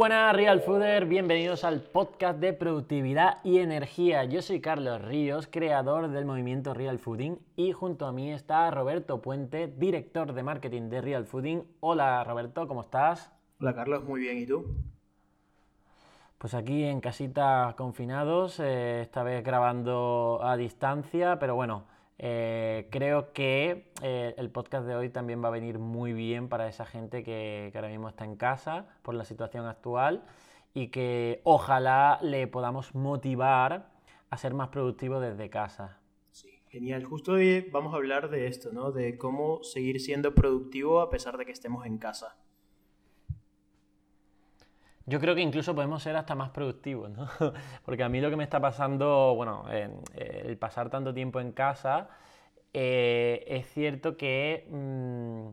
buenas Real Fooder, bienvenidos al podcast de productividad y energía. Yo soy Carlos Ríos, creador del movimiento Real Fooding y junto a mí está Roberto Puente, director de marketing de Real Fooding. Hola Roberto, ¿cómo estás? Hola Carlos, muy bien, ¿y tú? Pues aquí en casita confinados, eh, esta vez grabando a distancia, pero bueno, eh, creo que eh, el podcast de hoy también va a venir muy bien para esa gente que, ahora mismo está en casa por la situación actual y que ojalá le podamos motivar a ser más productivo desde casa. Sí, genial. Justo hoy vamos a hablar de esto, ¿no? De cómo seguir siendo productivo a pesar de que estemos en casa. Yo creo que incluso podemos ser hasta más productivos, ¿no? Porque a mí lo que me está pasando, bueno, el pasar tanto tiempo en casa, eh, es cierto que, mm,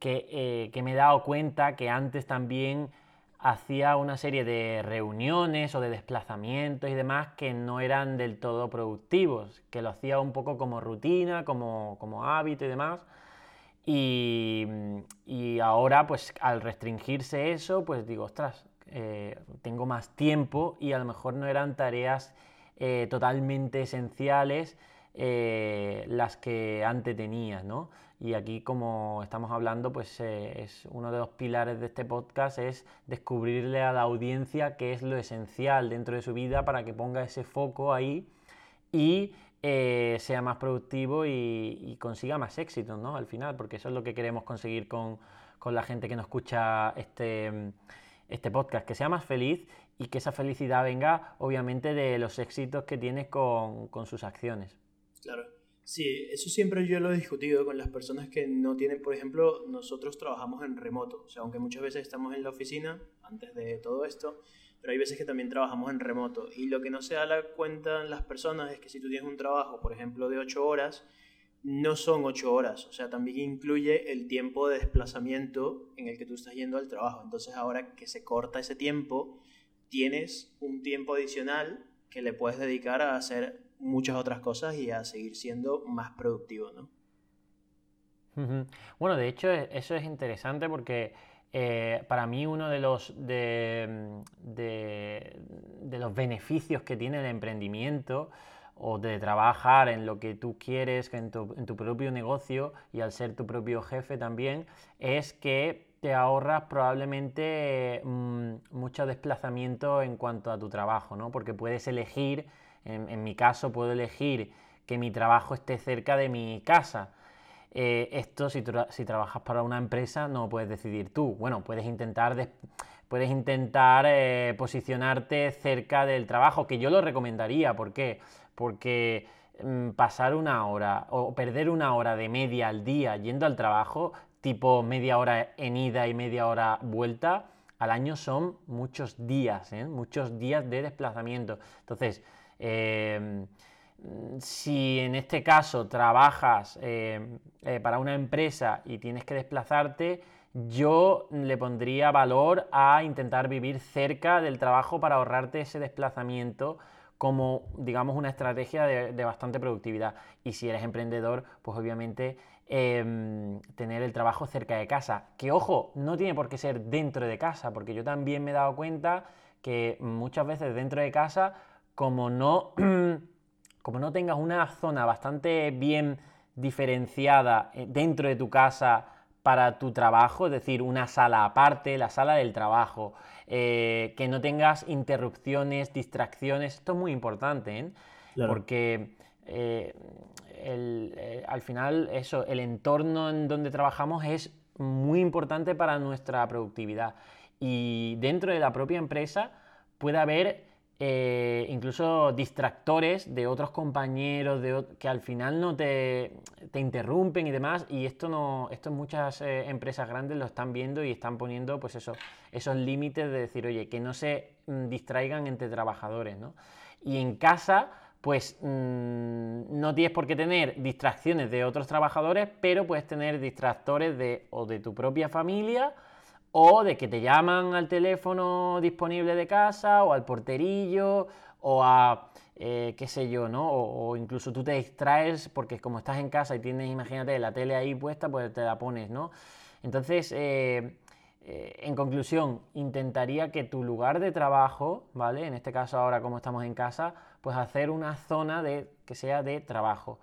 eh, que, me he dado cuenta que antes también hacía una serie de reuniones o de desplazamientos y demás que no eran del todo productivos, que lo hacía un poco como rutina, como, como hábito y demás. Y, y, ahora, pues al restringirse eso, pues digo, ostras, eh, tengo más tiempo y a lo mejor no eran tareas eh, totalmente esenciales eh, las que antes tenías, ¿no? Y aquí, como estamos hablando, pues es uno de los pilares de este podcast es descubrirle a la audiencia qué es lo esencial dentro de su vida para que ponga ese foco ahí y sea más productivo y, consiga más éxito, ¿no? Al final, porque eso es lo que queremos conseguir con, con la gente que nos escucha este este podcast, que sea más feliz y que esa felicidad venga obviamente de los éxitos que tienes con, sus acciones. Claro. Sí, eso siempre yo lo he discutido con las personas que no tienen, por ejemplo, nosotros trabajamos en remoto, o sea, aunque muchas veces estamos en la oficina antes de todo esto, pero hay veces que también trabajamos en remoto. Y lo que no se da la cuenta las personas es que si tú tienes un trabajo, por ejemplo, de 8 horas, no son ocho horas, o sea, también incluye el tiempo de desplazamiento en el que tú estás yendo al trabajo. Entonces ahora que se corta ese tiempo, tienes un tiempo adicional que le puedes dedicar a hacer muchas otras cosas y a seguir siendo más productivo, ¿no? Bueno, de hecho e, eso es interesante porque eh, para mí uno de los, de, de los beneficios que tiene el emprendimiento o de trabajar en lo que tú quieres, en tu, en tu propio negocio y al ser tu propio jefe también, es que te ahorras probablemente mm, mucho desplazamiento en cuanto a tu trabajo, ¿no? Porque puedes elegir, en, mi caso puedo elegir que mi trabajo esté cerca de mi casa. Eh, esto si, trabajas para una empresa no puedes decidir tú. Bueno, puedes intentar, puedes intentar eh, posicionarte cerca del trabajo, que yo lo recomendaría. ¿Por qué? porque mm, pasar una hora o perder una hora de media al día yendo al trabajo, tipo media hora en ida y media hora vuelta, al año son muchos días, ¿eh? muchos días de desplazamiento. Entonces, em, si en este caso trabajas em, eh, para una empresa y tienes que desplazarte, yo le pondría valor a intentar vivir cerca del trabajo para ahorrarte ese desplazamiento como, digamos, una estrategia de, bastante productividad. Y si eres emprendedor, pues obviamente em, tener el trabajo cerca de casa. Que ojo, no tiene por qué ser dentro de casa, porque yo también me he dado cuenta que muchas veces dentro de casa, como no, como no tengas una zona bastante bien diferenciada eh, dentro de tu casa, para tu trabajo, es decir, una sala aparte, la sala del trabajo, eh, que no tengas interrupciones, distracciones, esto es muy importante, ¿eh? porque eh, al final eso, el entorno en donde trabajamos es muy importante para nuestra productividad y dentro de la propia empresa puede haber eh, incluso distractores de otros compañeros que al final no te, interrumpen y demás. Y esto no, esto muchas eh, empresas grandes lo están viendo y están poniendo pues eso, esos límites de decir, oye, que no se mm, distraigan entre trabajadores. ¿no? Y en casa, pues mm, no tienes por qué tener distracciones de otros trabajadores, pero puedes tener distractores de o de tu propia familia o de que te llaman al teléfono disponible de casa o al porterillo o a eh, qué sé yo, ¿no? O, incluso tú te distraes porque como estás en casa y tienes, imagínate, la tele ahí puesta, pues te la pones, ¿no? Entonces, eh, eh, en conclusión, intentaría que tu lugar de trabajo, ¿vale? En este caso ahora como estamos en casa, pues hacer una zona de, que sea de trabajo.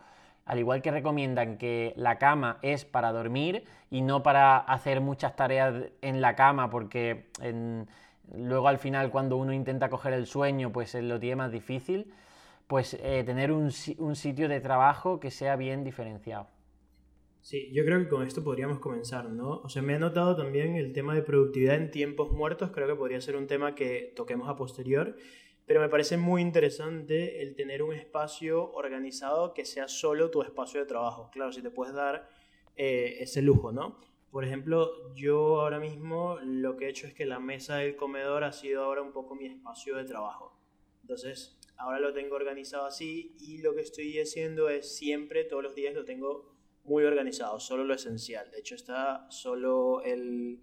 Al igual que recomiendan que la cama es para dormir y no para hacer muchas tareas en la cama, porque luego al final cuando uno intenta coger el sueño, pues lo tiene más difícil, pues eh, tener un sitio de trabajo que sea bien diferenciado. Sí, yo creo que con esto podríamos comenzar, ¿no? O sea, me ha notado también el tema de productividad en tiempos muertos, creo que podría ser un tema que toquemos a posterior, pero me parece muy interesante el tener un espacio organizado que sea solo tu espacio de trabajo. Claro, si te puedes dar eh, ese lujo, ¿no? Por ejemplo, yo ahora mismo lo que he hecho es que la mesa del comedor ha sido ahora un poco mi espacio de trabajo. Entonces, ahora lo tengo organizado así y lo que estoy haciendo es siempre, todos los días lo tengo muy organizado, solo lo esencial. De hecho, está solo el,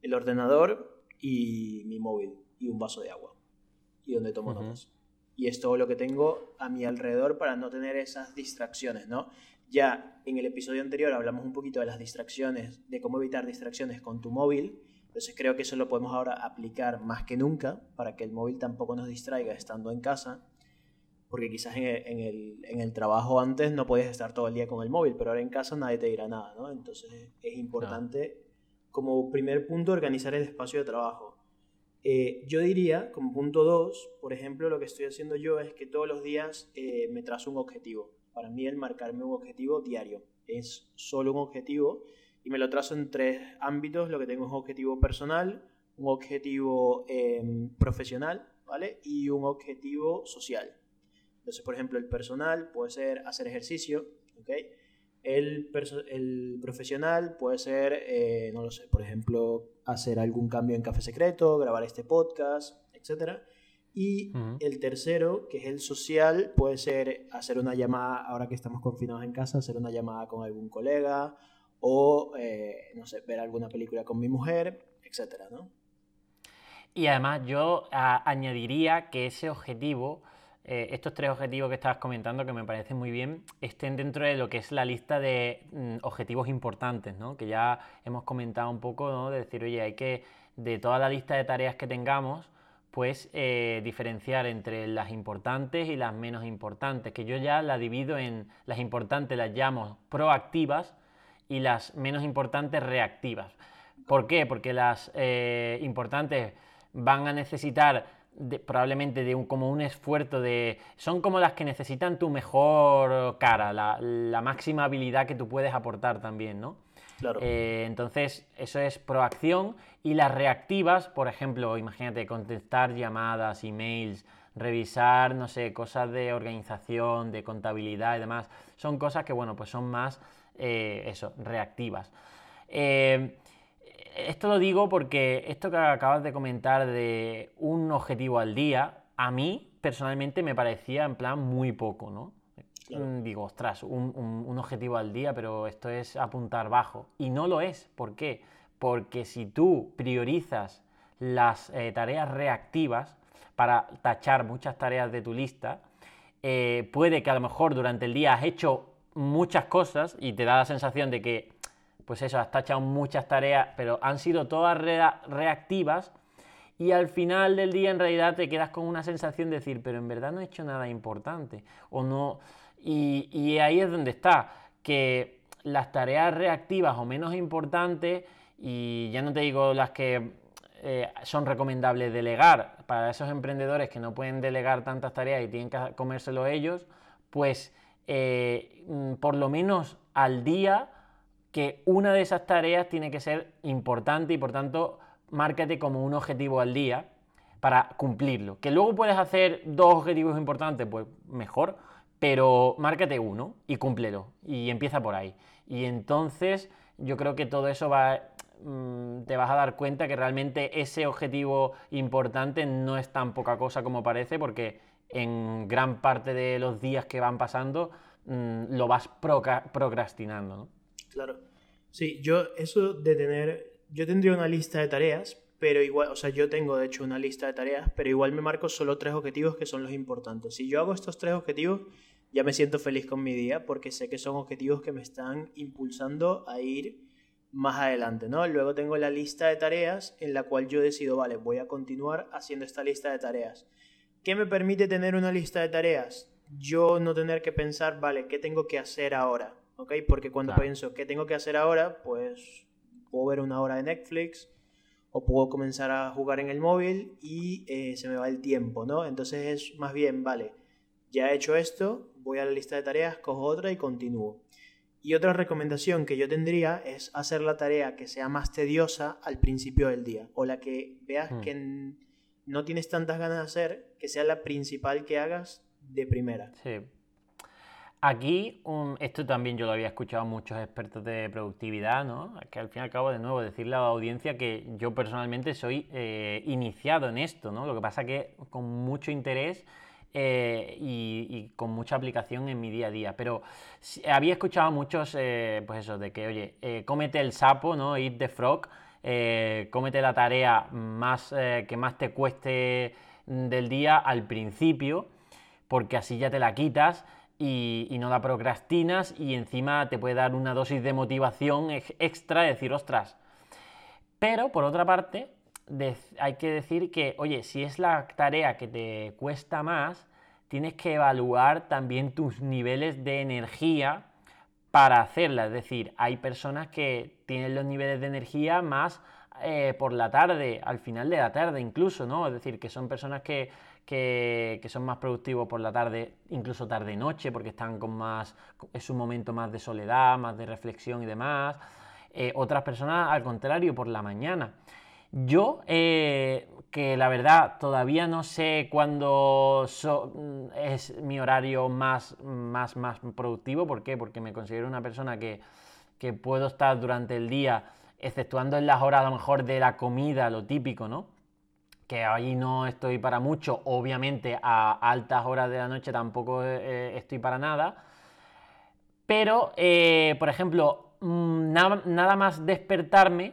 el ordenador y mi móvil y un vaso de agua y donde tomo notas. Y es todo lo que tengo a mi alrededor para no tener esas distracciones, ¿no? Ya en el episodio anterior hablamos un poquito de las distracciones, de cómo evitar distracciones con tu móvil. Entonces creo que eso lo podemos ahora aplicar más que nunca para que el móvil tampoco nos distraiga estando en casa porque quizás en el, en, el, trabajo antes no podías estar todo el día con el móvil, pero ahora en casa nadie te dirá nada, ¿no? Entonces es importante, como primer punto, organizar el espacio de trabajo. Eh, yo diría, como punto dos, por ejemplo, lo que estoy haciendo yo es que todos los días eh, me trazo un objetivo. Para mí el marcarme un objetivo diario es solo un objetivo y me lo trazo en tres ámbitos. Lo que tengo es un objetivo personal, un objetivo em, profesional, ¿vale? Y un objetivo social. Entonces, por ejemplo, el personal puede ser hacer ejercicio, ¿ok? El, el profesional puede ser, eh, no lo sé, por ejemplo, hacer algún cambio en Café Secreto, grabar este podcast, etc. Y el tercero, que es el social, puede ser hacer una llamada, ahora que estamos confinados en casa, hacer una llamada con algún colega o, eh, no sé, ver alguna película con mi mujer, etc. ¿no? Y además yo añadiría que ese objetivo eh, estos tres objetivos que estabas comentando, que me parecen muy bien, estén dentro de lo que es la lista de mm, objetivos importantes, ¿no? que ya hemos comentado un poco, ¿no? de decir, oye, hay que, de toda la lista de tareas que tengamos, pues eh, diferenciar entre las importantes y las menos importantes, que yo ya la divido en las importantes las llamo proactivas y las menos importantes reactivas. ¿Por qué? Porque las eh, importantes van a necesitar probablemente de un, como un esfuerzo de... Son como las que necesitan tu mejor cara, la, máxima habilidad que tú puedes aportar también, ¿no? Claro. Eh, entonces, eso es proacción. Y las reactivas, por ejemplo, imagínate, contestar llamadas, emails, revisar, no sé, cosas de organización, de contabilidad y demás, son cosas que, bueno, pues son más, eh, eso, reactivas. Eh, esto lo digo porque esto que acabas de comentar de un objetivo al día, a mí personalmente me parecía en plan muy poco, ¿no? Mm, digo, ostras, un, objetivo al día, pero esto es apuntar bajo. Y no lo es. ¿Por qué? Porque si tú priorizas las eh, tareas reactivas para tachar muchas tareas de tu lista, eh, puede que a lo mejor durante el día has hecho muchas cosas y te da la sensación de que pues eso, has tachado muchas tareas, pero han sido todas reactivas y al final del día en realidad te quedas con una sensación de decir, pero en verdad no he hecho nada importante o no. Y, ahí es donde está, que las tareas reactivas o menos importantes, y ya no te digo las que eh, son recomendables delegar para esos emprendedores que no pueden delegar tantas tareas y tienen que comérselo ellos, pues eh, mm, por lo menos al día que una de esas tareas tiene que ser importante y por tanto márcate como un objetivo al día para cumplirlo. Que luego puedes hacer dos objetivos importantes, pues mejor, pero márcate uno y cúmplelo y empieza por ahí. Y entonces yo creo que todo eso va, mm, te vas a dar cuenta que realmente ese objetivo importante no es tan poca cosa como parece porque en gran parte de los días que van pasando mm, lo vas procrastinando. Claro. Sí, yo eso de tener, yo tendría una lista de tareas, pero igual, o sea, yo tengo de hecho una lista de tareas, pero igual me marco solo tres objetivos que son los importantes. Si yo hago estos tres objetivos, ya me siento feliz con mi día porque sé que son objetivos que me están impulsando a ir más adelante, ¿no? Luego tengo la lista de tareas en la cual yo decido, vale, voy a continuar haciendo esta lista de tareas. ¿Qué me permite tener una lista de tareas? Yo no tener que pensar, vale, ¿qué tengo que hacer ahora? ¿Ok? Porque cuando pienso, ¿qué tengo que hacer ahora? Pues puedo ver una hora de Netflix o puedo comenzar a jugar en el móvil y eh, se me va el tiempo, ¿no? Entonces es más bien, vale, ya he hecho esto, voy a la lista de tareas, cojo otra y continúo. Y otra recomendación que yo tendría es hacer la tarea que sea más tediosa al principio del día o la que veas hmm. que no tienes tantas ganas de hacer, que sea la principal que hagas de primera. Sí. Aquí, esto también yo lo había escuchado a muchos expertos de productividad, ¿no? Que al fin y al cabo, de nuevo, decirle a la audiencia que yo personalmente soy eh, iniciado en esto, ¿no? Lo que pasa que con mucho interés eh, y, con mucha aplicación en mi día a día. Pero había escuchado muchos, eh, pues eso, de que, oye, cómete el sapo, ¿no? Eat the frog, cómete la tarea más, que más te cueste del día al principio, porque así ya te la quitas y, no la procrastinas y encima te puede dar una dosis de motivación extra de decir, ostras. Pero por otra parte, hay que decir que, oye, si es la tarea que te cuesta más, tienes que evaluar también tus niveles de energía para hacerla. Es decir, hay personas que tienen los niveles de energía más eh, por la tarde, al final de la tarde incluso, ¿no? Es decir, que son personas que que, son más productivos por la tarde, incluso tarde-noche, porque están con más, es un momento más de soledad, más de reflexión y demás. Eh, otras personas, al contrario, por la mañana. Yo, eh, que la verdad todavía no sé cuándo es mi horario más, más, más productivo, ¿por qué? Porque me considero una persona que, que puedo estar durante el día, exceptuando en las horas a lo mejor de la comida, lo típico, ¿no? Que ahí no estoy para mucho, obviamente a altas horas de la noche tampoco eh, estoy para nada, pero, eh, por ejemplo, mm, nada, más despertarme,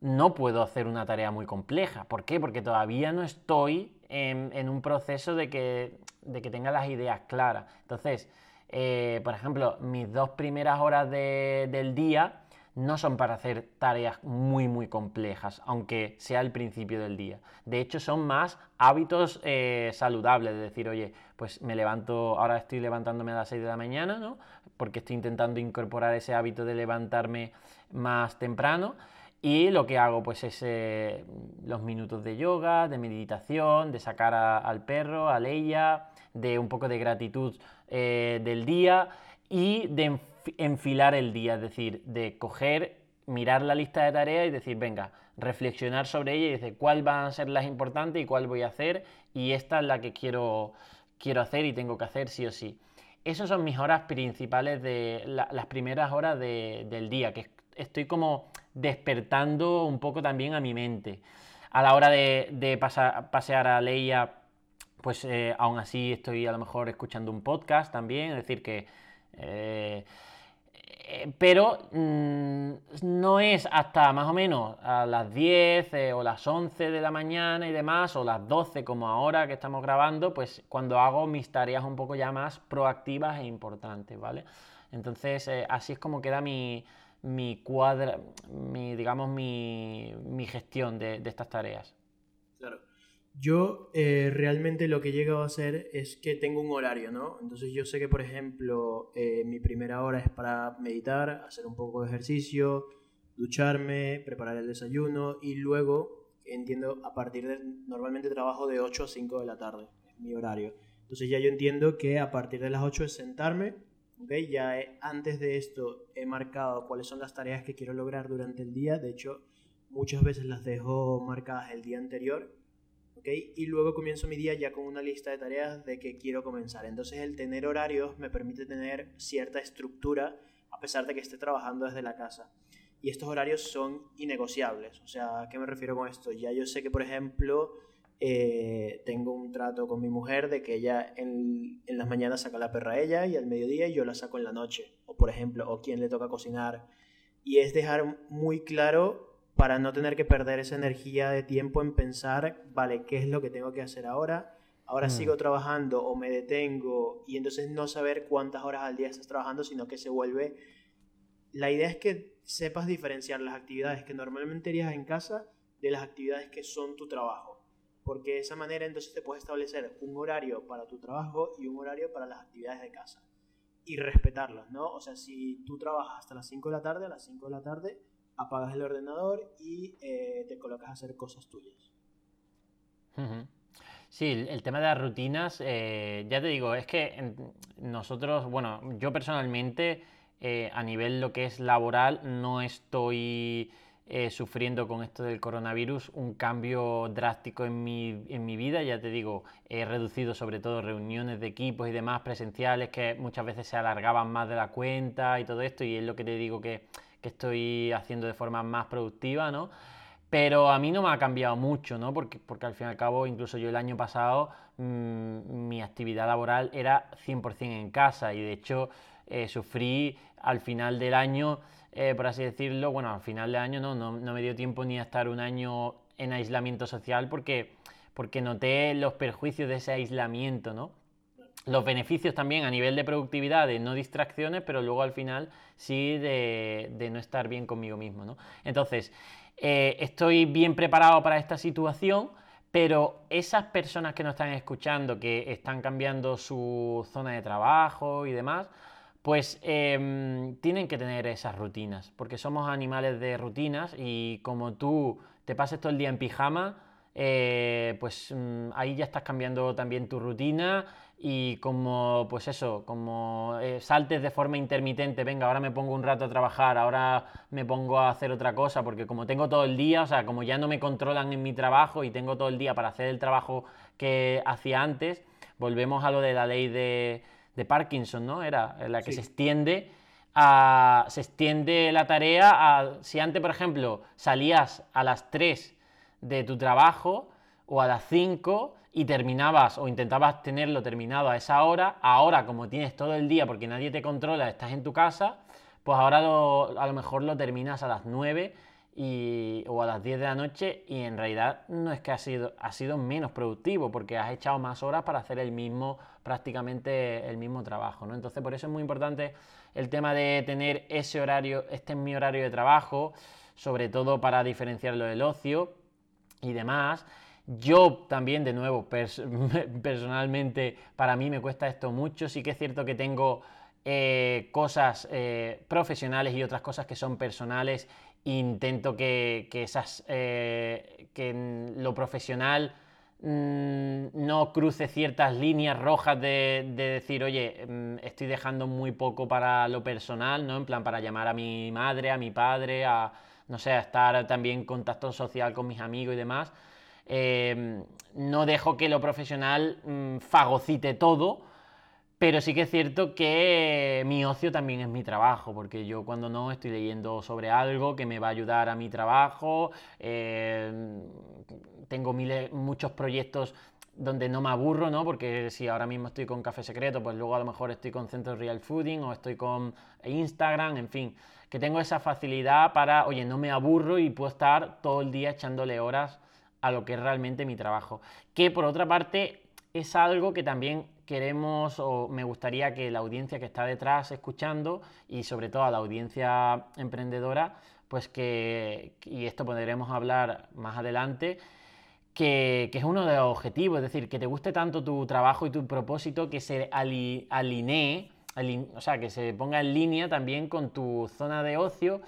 no puedo hacer una tarea muy compleja. ¿Por qué? Porque todavía no estoy en, un proceso de que, de que, tenga las ideas claras. Entonces, eh, por ejemplo, mis dos primeras horas del día no son para hacer tareas muy muy complejas, aunque sea el principio del día. De hecho, son más hábitos eh, saludables, de decir, oye, pues me levanto, ahora estoy levantándome a las 6 de la mañana, ¿no? Porque estoy intentando incorporar ese hábito de levantarme más temprano. Y lo que hago pues es eh, los minutos de yoga, de meditación, de sacar al perro, a Leia, de un poco de gratitud eh, del día y de enfilar el día, es decir, de coger, mirar la lista de tareas y decir, venga, reflexionar sobre ella y decir cuál van a ser las importantes y cuál voy a hacer y esta es la que quiero, quiero hacer y tengo que hacer sí o sí. Esas son mis horas principales de las primeras horas del día, que estoy como despertando un poco también a mi mente. A la hora de, pasear a Leia, pues eh, aún así estoy a lo mejor escuchando un podcast también, es decir, que eh, pero mm, no es hasta más o menos a las 10 eh, o las 11 de la mañana y demás, o las 12 como ahora que estamos grabando, pues cuando hago mis tareas un poco ya más proactivas e importantes, ¿vale? Entonces así es como queda mi, mi cuadra, mi, digamos, mi, mi gestión de estas tareas. Yo eh, realmente lo que he llegado a hacer es que tengo un horario, ¿no? Entonces yo sé que, por ejemplo, eh, mi primera hora es para meditar, hacer un poco de ejercicio, ducharme, preparar el desayuno y luego, entiendo, a partir de, normalmente trabajo de 8 a 5 de la tarde, es mi horario. Entonces ya yo entiendo que a partir de las 8 es sentarme, ¿ok? Ya antes de esto he marcado cuáles son las tareas que quiero lograr durante el día, de hecho muchas veces las dejo marcadas el día anterior y luego comienzo mi día ya con una lista de tareas de que quiero comenzar. Entonces el tener horarios me permite tener cierta estructura a pesar de que esté trabajando desde la casa. Y estos horarios son innegociables. O sea, ¿a qué me refiero con esto? Ya yo sé que, por ejemplo, eh, tengo un trato con mi mujer de que ella en, en, las mañanas saca la perra a ella y al mediodía yo la saco en la noche. O, por ejemplo, o quien le toca cocinar. Y es dejar muy claro para no tener que perder esa energía de tiempo en pensar, vale, ¿qué es lo que tengo que hacer ahora? Ahora mm. sigo trabajando o me detengo y entonces no saber cuántas horas al día estás trabajando, sino que se vuelve la idea es que sepas diferenciar las actividades que normalmente harías en casa de las actividades que son tu trabajo. Porque de esa manera entonces te puedes establecer un horario para tu trabajo y un horario para las actividades de casa. Y respetarlas, ¿no? O sea, si tú trabajas hasta las 5 de la tarde, a las 5 de la tarde apagas el ordenador y eh, te colocas a hacer cosas tuyas. Sí, el tema de las rutinas, eh, ya te digo, es que nosotros, bueno, yo personalmente eh, a nivel lo que es laboral no estoy sufriendo con esto del coronavirus un cambio drástico en mi, en mi vida. Ya te digo, he reducido sobre todo reuniones de equipos y demás presenciales que muchas veces se alargaban más de la cuenta y todo esto y es lo que te digo que, que estoy haciendo de forma más productiva, ¿no? Pero a mí no me ha cambiado mucho, ¿no? Porque, porque al fin y al cabo, incluso yo el año pasado, mm, mi actividad laboral era 100% en casa y de hecho eh, sufrí al final del año, eh, por así decirlo, bueno, al final del año no, no, me dio tiempo ni a estar un año en aislamiento social porque, porque noté los perjuicios de ese aislamiento, ¿no? Los beneficios también a nivel de productividad, de no distracciones, pero luego al final sí de, no estar bien conmigo mismo, ¿no? Entonces, eh, estoy bien preparado para esta situación, pero esas personas que nos están escuchando, que están cambiando su zona de trabajo y demás, pues em, tienen que tener esas rutinas, porque somos animales de rutinas y como tú te pases todo el día en pijama, eh, pues mm, ahí ya estás cambiando también tu rutina y como, pues eso, como eh, saltes de forma intermitente, venga, ahora me pongo un rato a trabajar, ahora me pongo a hacer otra cosa, porque como tengo todo el día, o sea, como ya no me controlan en mi trabajo y tengo todo el día para hacer el trabajo que hacía antes, volvemos a lo de la ley de de Parkinson, ¿no? Era la que se extiende a, se extiende la tarea a, si antes, por ejemplo, salías a las 3 de tu trabajo o a las 5 y terminabas o intentabas tenerlo terminado a esa hora, ahora como tienes todo el día porque nadie te controla, estás en tu casa, pues ahora a lo mejor lo terminas a las 9 y, o a las 10 de la noche y en realidad no es que ha sido, ha sido menos productivo porque has echado más horas para hacer el mismo, prácticamente el mismo trabajo, ¿no? Entonces por eso es muy importante el tema de tener ese horario, este es mi horario de trabajo, sobre todo para diferenciarlo del ocio y demás. Yo también, de nuevo, personalmente, para mí me cuesta esto mucho. Sí que es cierto que tengo eh, cosas eh, profesionales y otras cosas que son personales intento que, esas, eh, que lo profesional mm, no cruce ciertas líneas rojas de, decir, oye, mm, estoy dejando muy poco para lo personal, ¿no? En plan, para llamar a mi madre, a mi padre, a, no sé, a estar también en contacto social con mis amigos y demás. Eh, no dejo que lo profesional mm, fagocite todo, pero sí que es cierto que mi ocio también es mi trabajo, porque yo cuando no estoy leyendo sobre algo que me va a ayudar a mi trabajo, eh, tengo muchos proyectos donde no me aburro, ¿no? Porque si ahora mismo estoy con Café Secreto, pues luego a lo mejor estoy con Centro Real Fooding o estoy con Instagram, en fin, que tengo esa facilidad para, oye, no me aburro y puedo estar todo el día echándole horas a lo que es realmente mi trabajo. Que por otra parte es algo que también queremos o me gustaría que la audiencia que está detrás escuchando y sobre todo a la audiencia emprendedora, pues que, y esto podremos hablar más adelante, que, es uno de los objetivos, es decir, que te guste tanto tu trabajo y tu propósito que se alinee, o sea, que se ponga en línea también con tu zona de ocio,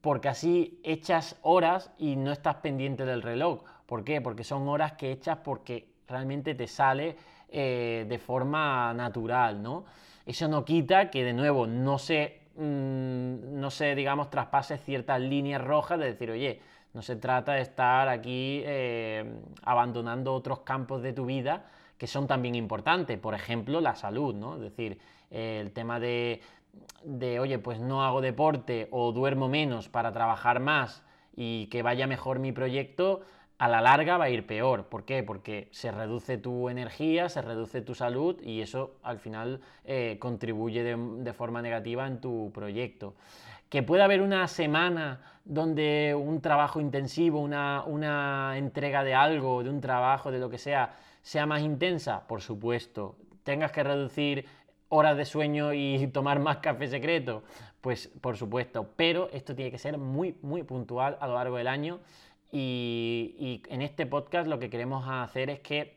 porque así echas horas y no estás pendiente del reloj. ¿Por qué? Porque son horas que echas porque realmente te sale eh, de forma natural, ¿no? Eso no quita que de nuevo no se, mm, no se, digamos, traspase ciertas líneas rojas de decir, oye, no se trata de estar aquí eh, abandonando otros campos de tu vida que son también importantes, por ejemplo, la salud, ¿no? Es decir, el tema de, de, oye, pues no hago deporte o duermo menos para trabajar más y que vaya mejor mi proyecto, a la larga va a ir peor. ¿Por qué? Porque se reduce tu energía, se reduce tu salud y eso al final eh, contribuye de, forma negativa en tu proyecto. Que pueda haber una semana donde un trabajo intensivo, una, una entrega de algo, de un trabajo, de lo que sea, sea más intensa, por supuesto. Tengas que reducir horas de sueño y tomar más café secreto? Pues por supuesto, pero esto tiene que ser muy, muy puntual a lo largo del año y, en este podcast lo que queremos hacer es que,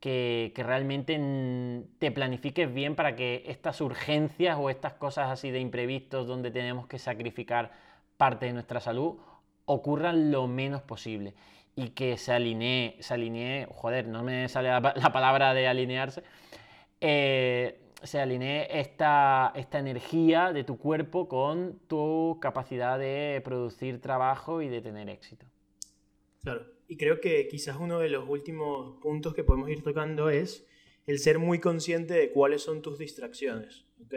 que, realmente te planifiques bien para que estas urgencias o estas cosas así de imprevistos donde tenemos que sacrificar parte de nuestra salud ocurran lo menos posible y que se alinee, se alinee, joder, no me sale la, palabra de alinearse, eh, se alinee esta, esta energía de tu cuerpo con tu capacidad de producir trabajo y de tener éxito. Claro, y creo que quizás uno de los últimos puntos que podemos ir tocando es el ser muy consciente de cuáles son tus distracciones, ¿ok?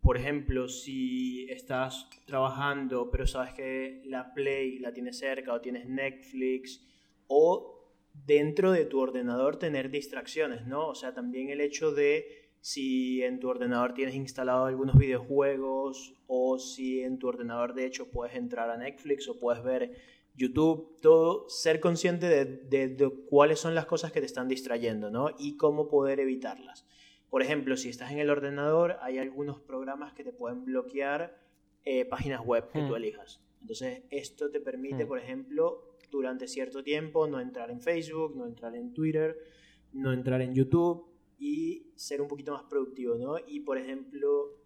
Por ejemplo, si estás trabajando pero sabes que la Play la tienes cerca o tienes Netflix o dentro de tu ordenador tener distracciones, ¿no? O sea, también el hecho de si en tu ordenador tienes instalado algunos videojuegos o si en tu ordenador de hecho puedes entrar a Netflix o puedes ver YouTube, todo, ser consciente de, cuáles son las cosas que te están distrayendo, ¿no? Y cómo poder evitarlas. Por ejemplo, si estás en el ordenador, hay algunos programas que te pueden bloquear eh, páginas web que tú hmm. elijas. Entonces, esto te permite, hmm. por ejemplo, durante cierto tiempo no entrar en Facebook, no entrar en Twitter, no entrar en YouTube y ser un poquito más productivo, ¿no? Y, por ejemplo,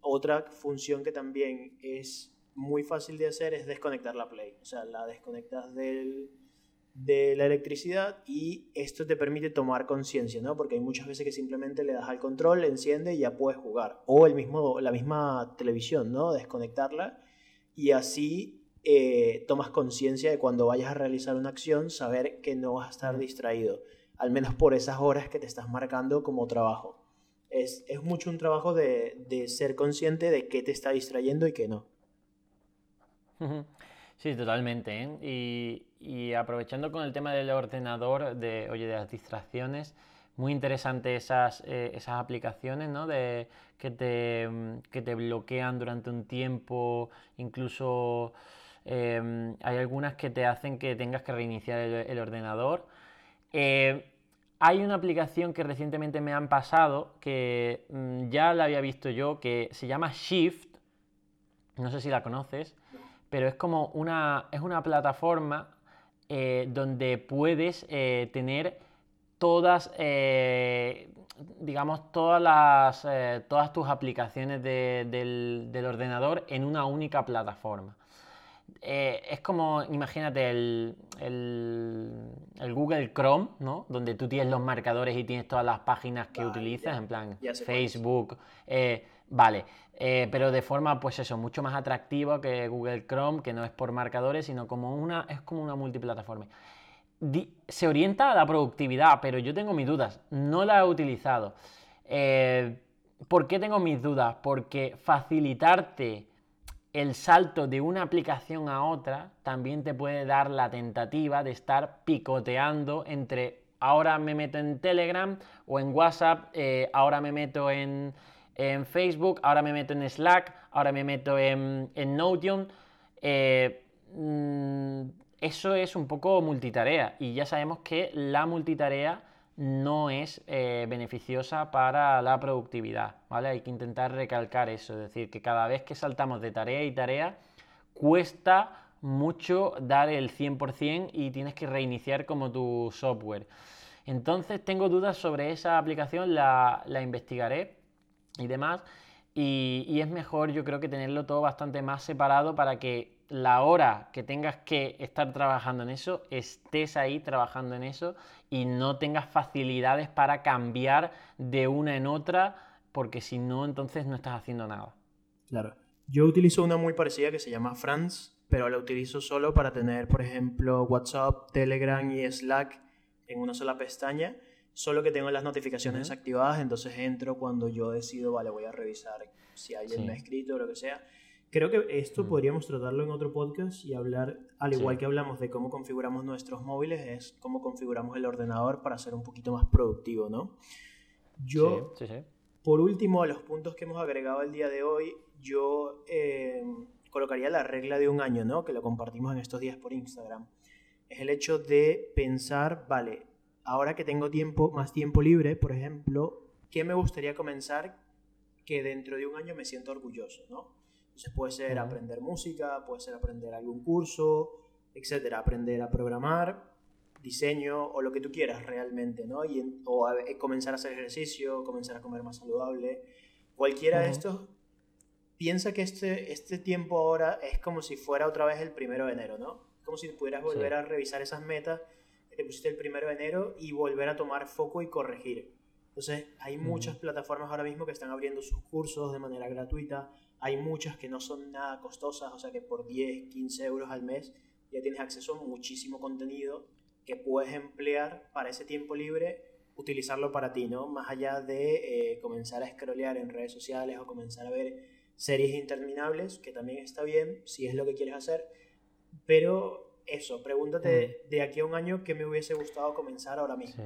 otra función que también es muy fácil de hacer es desconectar la Play. O sea, la desconectas del, de la electricidad y esto te permite tomar conciencia, ¿no? Porque hay muchas veces que simplemente le das al control, le enciende y ya puedes jugar. O el mismo, la misma televisión, ¿no? Desconectarla y así eh, tomas conciencia de cuando vayas a realizar una acción, saber que no vas a estar distraído, al menos por esas horas que te estás marcando como trabajo. Es, es mucho un trabajo de, de ser consciente de qué te está distrayendo y qué no. Sí, totalmente. ¿eh? Y, aprovechando con el tema del ordenador, de, oye, de las distracciones, muy interesante esas, eh, esas aplicaciones, ¿no? De, que, te, que te bloquean durante un tiempo, incluso em, hay algunas que te hacen que tengas que reiniciar el, ordenador. Eh, hay una aplicación que recientemente me han pasado, que mm, ya la había visto yo, que se llama Shift, no sé si la conoces, pero es como una, es una plataforma eh, donde puedes eh, tener todas, eh, digamos, todas, las, todas tus aplicaciones del, ordenador en una única plataforma. es como, imagínate, el, Google Chrome, ¿no? Donde tú tienes los marcadores y tienes todas las páginas que utilizas, en plan Facebook. Vale, eh, pero de forma, pues eso, mucho más atractiva que Google Chrome, que no es por marcadores, sino como una, es como una multiplataforma. se orienta a la productividad, pero yo tengo mis dudas, no la he utilizado. Eh, ¿Por qué tengo mis dudas? Porque facilitarte el salto de una aplicación a otra también te puede dar la tentativa de estar picoteando entre ahora me meto en Telegram o en WhatsApp, eh, ahora me meto en, en Facebook, ahora me meto en Slack, ahora me meto en, en Notion. Eh, mm, eso es un poco multitarea y ya sabemos que la multitarea no es eh, beneficiosa para la productividad, ¿vale? Hay que intentar recalcar eso, es decir, que cada vez que saltamos de tarea y tarea, cuesta mucho dar el 100% y tienes que reiniciar como tu software. Entonces tengo dudas sobre esa aplicación, la, la investigaré y demás. Y, es mejor yo creo que tenerlo todo bastante más separado para que la hora que tengas que estar trabajando en eso, estés ahí trabajando en eso y no tengas facilidades para cambiar de una en otra, porque si no, entonces no estás haciendo nada. Claro. Yo utilizo una muy parecida que se llama France, pero la utilizo solo para tener, por ejemplo, WhatsApp, Telegram y Slack en una sola pestaña solo que tengo las notificaciones desactivadas, entonces entro cuando yo decido, vale, voy a revisar si alguien me ha escrito o lo que sea. Creo que esto podríamos tratarlo en otro podcast y hablar, al igual que hablamos de cómo configuramos nuestros móviles, es cómo configuramos el ordenador para ser un poquito más productivo, ¿no? Yo, por último, a los puntos que hemos agregado el día de hoy, yo eh, colocaría la regla de un año, ¿no? Que lo compartimos en estos días por Instagram. Es el hecho de pensar, vale, ahora que tengo tiempo, más tiempo libre, por ejemplo, ¿qué me gustaría comenzar que dentro de un año me siento orgulloso, ¿no? Entonces puede ser aprender música, puede ser aprender algún curso, etcétera, aprender a programar, diseño o lo que tú quieras realmente, ¿no? Y, o comenzar a hacer ejercicio, comenzar a comer más saludable. Cualquiera de estos, piensa que este, este tiempo ahora es como si fuera otra vez el primero de enero, ¿no? Como si pudieras volver a revisar esas metas que te pusiste el primero de enero y volver a tomar foco y corregir. Entonces, hay muchas plataformas ahora mismo que están abriendo sus cursos de manera gratuita. Hay muchas que no son nada costosas, o sea que por 10, 15 euros al mes ya tienes acceso a muchísimo contenido que puedes emplear para ese tiempo libre, utilizarlo para ti, ¿no? Más allá de eh, comenzar a scrollear en redes sociales o comenzar a ver series interminables, que también está bien si es lo que quieres hacer, pero eso, pregúntate de aquí a un año qué me hubiese gustado comenzar ahora mismo.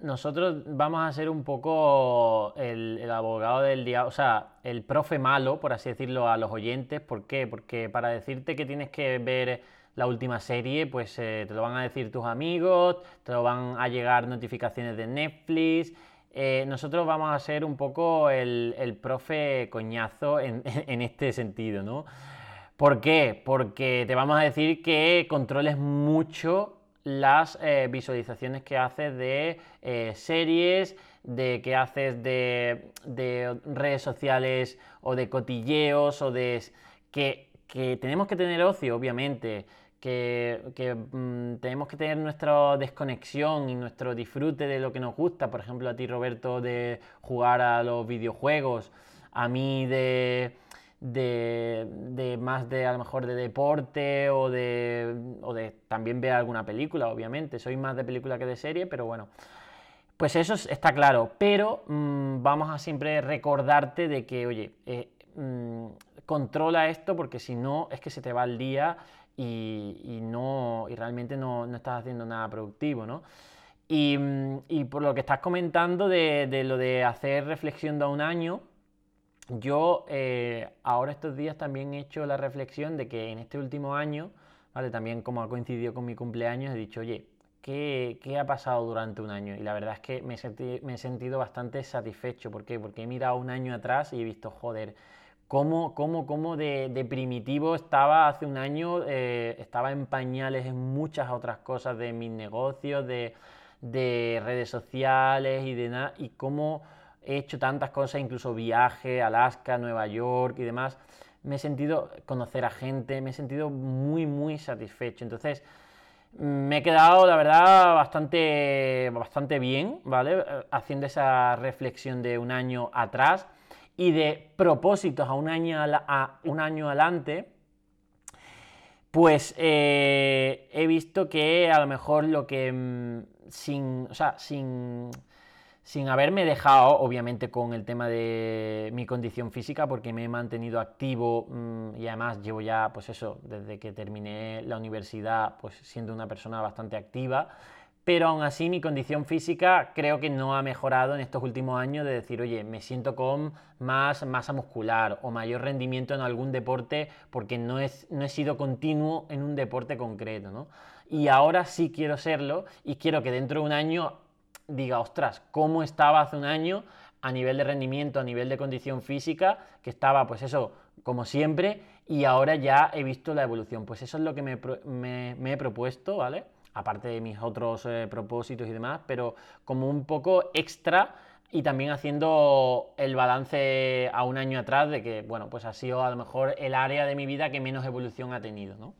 Nosotros vamos a ser un poco el, abogado del día, o sea, el profe malo, por así decirlo, a los oyentes. ¿Por qué? Porque para decirte que tienes que ver la última serie, pues eh, te lo van a decir tus amigos, te lo van a llegar notificaciones de Netflix. Eh, nosotros vamos a ser un poco el, profe coñazo en, en este sentido, ¿no? ¿Por qué? Porque te vamos a decir que controles mucho las eh, visualizaciones que haces de eh, series, de que haces de, redes sociales o de cotilleos o de... que, tenemos que tener ocio, obviamente, que, mm, tenemos que tener nuestra desconexión y nuestro disfrute de lo que nos gusta, por ejemplo a ti Roberto de jugar a los videojuegos, a mí de de, más de a lo mejor de deporte o de, o de también ver alguna película, obviamente. Soy más de película que de serie, pero bueno. Pues eso está claro, pero mm, vamos a siempre recordarte de que, oye, eh, mm, controla esto porque si no es que se te va el día y, no, y realmente no, estás haciendo nada productivo, ¿no? Y, mm, por lo que estás comentando de, de lo de hacer reflexión de un año, yo eh, ahora estos días también he hecho la reflexión de que en este último año, ¿vale? También como ha coincidido con mi cumpleaños, he dicho, oye, ¿qué, ha pasado durante un año? Y la verdad es que me, he sentido bastante satisfecho. ¿Por qué? Porque he mirado un año atrás y he visto, joder, cómo, cómo, cómo de, primitivo estaba hace un año, eh, estaba en pañales en muchas otras cosas de mis negocios, de, de redes sociales y de nada, y cómo he hecho tantas cosas, incluso viaje, Alaska, Nueva York y demás. Me he sentido conocer a gente, me he sentido muy, muy satisfecho. Entonces, me he quedado, la verdad, bastante, bastante bien, ¿vale? Haciendo esa reflexión de un año atrás y de propósitos a un año, a un año adelante, pues eh, he visto que a lo mejor lo que mm, sin, o sea, sin sin haberme dejado, obviamente, con el tema de mi condición física, porque me he mantenido activo mm, y además llevo ya, pues eso, desde que terminé la universidad, pues siendo una persona bastante activa. Pero aún así mi condición física creo que no ha mejorado en estos últimos años de decir, oye, me siento con más masa muscular o mayor rendimiento en algún deporte porque no, es, no he sido continuo en un deporte concreto, ¿no? Y ahora sí quiero serlo y quiero que dentro de un año diga, ostras, ¿cómo estaba hace un año a nivel de rendimiento, a nivel de condición física, que estaba pues eso, como siempre, y ahora ya he visto la evolución. Pues eso es lo que me, he propuesto, ¿vale? Aparte de mis otros eh, propósitos y demás, pero como un poco extra y también haciendo el balance a un año atrás de que, bueno, pues ha sido a lo mejor el área de mi vida que menos evolución ha tenido, ¿no?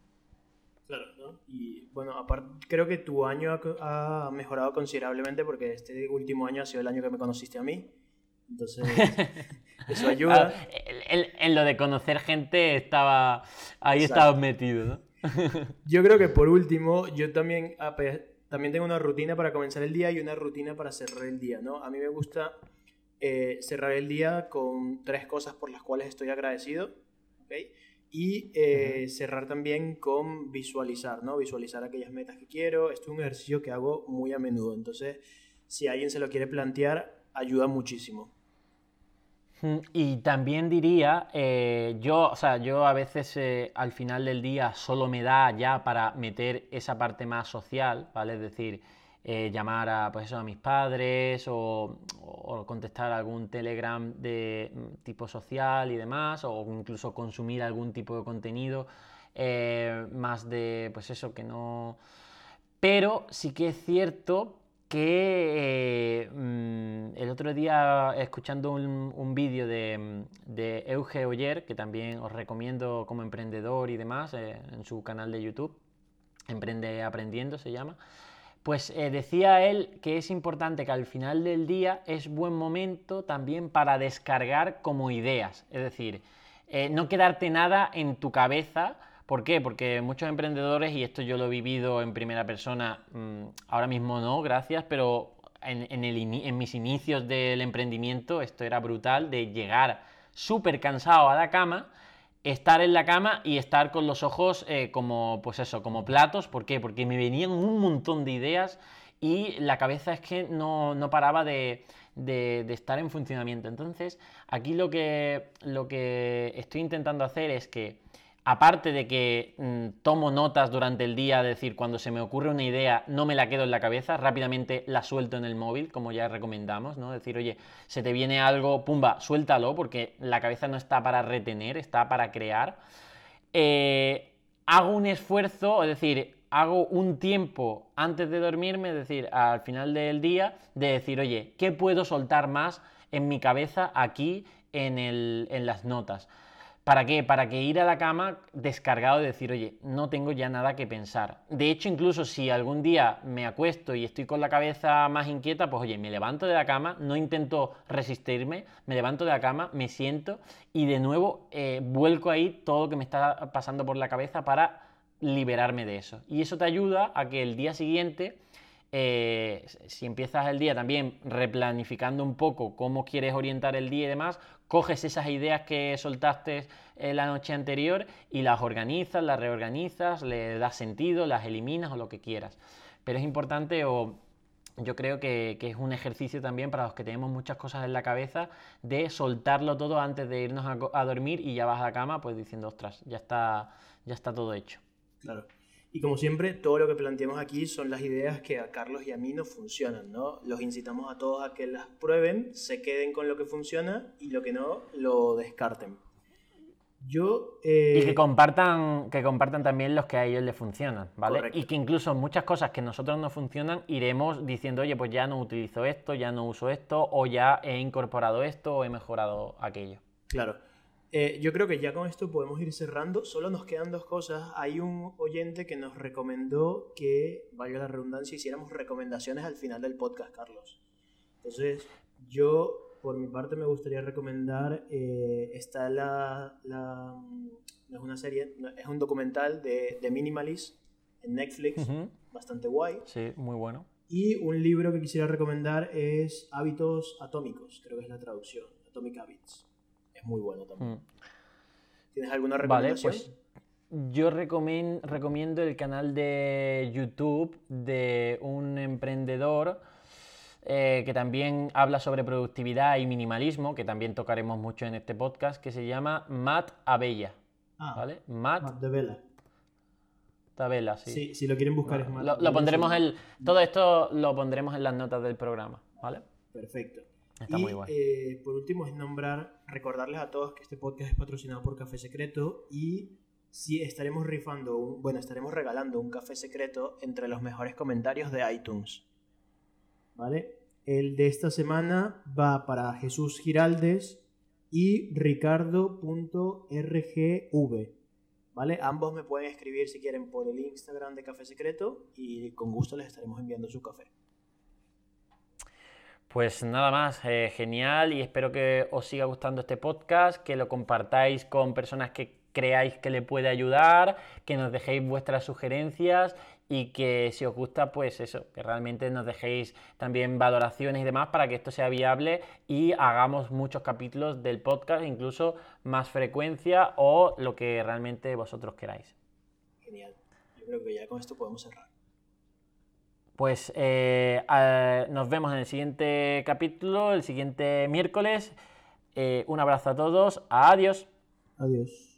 Claro, ¿no? Y bueno, aparte, creo que tu año ha, mejorado considerablemente porque este último año ha sido el año que me conociste a mí. Entonces, eso ayuda. Ah, en, lo de conocer gente estaba ahí estaba metido, ¿no? yo creo que por último, yo también, también tengo una rutina para comenzar el día y una rutina para cerrar el día, ¿no? A mí me gusta eh, cerrar el día con tres cosas por las cuales estoy agradecido, ¿ok? Y eh, cerrar también con visualizar, ¿no? Visualizar aquellas metas que quiero. Esto es un ejercicio que hago muy a menudo. Entonces, si alguien se lo quiere plantear, ayuda muchísimo. Mm, y también diría, eh, yo, o sea, yo a veces eh, al final del día solo me da ya para meter esa parte más social, ¿vale? Es decir, eh, llamar a, pues eso, a mis padres o, contestar algún telegram de mm, tipo social y demás, o incluso consumir algún tipo de contenido eh, más de, pues eso, que no... Pero sí que es cierto que mm, el otro día escuchando un, vídeo de, de, Euge Oyer, que también os recomiendo como emprendedor y demás, eh, en su canal de YouTube, Emprende Aprendiendo se llama, pues eh, decía él que es importante que al final del día es buen momento también para descargar como ideas, es decir, eh, no quedarte nada en tu cabeza. ¿Por qué? Porque muchos emprendedores, y esto yo lo he vivido en primera persona, mm, ahora mismo no, gracias, pero en, en mis inicios del emprendimiento esto era brutal, de llegar súper cansado a la cama estar en la cama y estar con los ojos eh, como, pues eso, como platos. ¿Por qué? Porque me venían un montón de ideas y la cabeza es que no, paraba de, estar en funcionamiento. Entonces, aquí lo que, lo que estoy intentando hacer es que aparte de que mm, tomo notas durante el día, es decir, cuando se me ocurre una idea, no me la quedo en la cabeza, rápidamente la suelto en el móvil, como ya recomendamos, ¿no? Decir, oye, se te viene algo, pumba, suéltalo, porque la cabeza no está para retener, está para crear. Eh, hago un esfuerzo, es decir, hago un tiempo antes de dormirme, es decir, al final del día, de decir, oye, ¿qué puedo soltar más en mi cabeza aquí en, en las notas? ¿Para qué? Para que ir a la cama descargado y decir, oye, no tengo ya nada que pensar. De hecho, incluso si algún día me acuesto y estoy con la cabeza más inquieta, pues oye, me levanto de la cama, no intento resistirme, me levanto de la cama, me siento y de nuevo eh, vuelco ahí todo lo que me está pasando por la cabeza para liberarme de eso. Y eso te ayuda a que el día siguiente eh, si empiezas el día también replanificando un poco cómo quieres orientar el día y demás, coges esas ideas que soltaste eh, la noche anterior y las organizas, las reorganizas, le das sentido, las eliminas o lo que quieras. Pero es importante o yo creo que, es un ejercicio también para los que tenemos muchas cosas en la cabeza de soltarlo todo antes de irnos a, a dormir y ya vas a la cama pues diciendo, ostras, ya está, ya está todo hecho. Claro. Y como siempre, todo lo que planteamos aquí son las ideas que a Carlos y a mí nos funcionan, ¿no? Los incitamos a todos a que las prueben, se queden con lo que funciona y lo que no, lo descarten. Yo, Y que eh, compartan, que compartan también los que a ellos les funcionan, ¿vale? Y que incluso muchas cosas que a nosotros no funcionan, iremos diciendo, oye, pues ya no utilizo esto, ya no uso esto, o ya he incorporado esto, o he mejorado aquello. Claro. Eh, yo creo que ya con esto podemos ir cerrando. Solo nos quedan dos cosas. Hay un oyente que nos recomendó que, valga la redundancia, hiciéramos recomendaciones al final del podcast, Carlos. Entonces, yo, por mi parte, me gustaría recomendar. Eh, está la, la, es una serie, es un documental de, de Minimalist en Netflix, bastante guay. Sí, muy bueno. Y un libro que quisiera recomendar es Hábitos Atómicos, creo que es la traducción, Atomic Habits muy bueno también. Mm. ¿Tienes alguna recomendación? Vale, pues yo recomiendo el canal de YouTube de un emprendedor eh, que también habla sobre productividad y minimalismo, que también tocaremos mucho en este podcast, que se llama Matt Abella. Ah, ¿Vale? Matt, de Vela. Tabela, sí. sí. Si lo quieren buscar es Matt. Lo, pondremos el, todo esto lo pondremos en las notas del programa, ¿vale? Perfecto y, eh, por último es nombrar, recordarles a todos que este podcast es patrocinado por Café Secreto y si estaremos rifando, bueno, estaremos regalando un café secreto entre los mejores comentarios de iTunes. ¿Vale? El de esta semana va para Jesús Giraldes y ricardo.rgv. ¿Vale? Ambos me pueden escribir si quieren por el Instagram de Café Secreto y con gusto les estaremos enviando su café. Pues nada más, eh, genial y espero que os siga gustando este podcast, que lo compartáis con personas que creáis que le puede ayudar, que nos dejéis vuestras sugerencias y que si os gusta, pues eso, que realmente nos dejéis también valoraciones y demás para que esto sea viable y hagamos muchos capítulos del podcast, incluso más frecuencia o lo que realmente vosotros queráis. Genial, yo creo que ya con esto podemos cerrar. Pues eh, nos vemos en el siguiente capítulo, el siguiente miércoles. Eh, un abrazo a todos. Adiós. Adiós.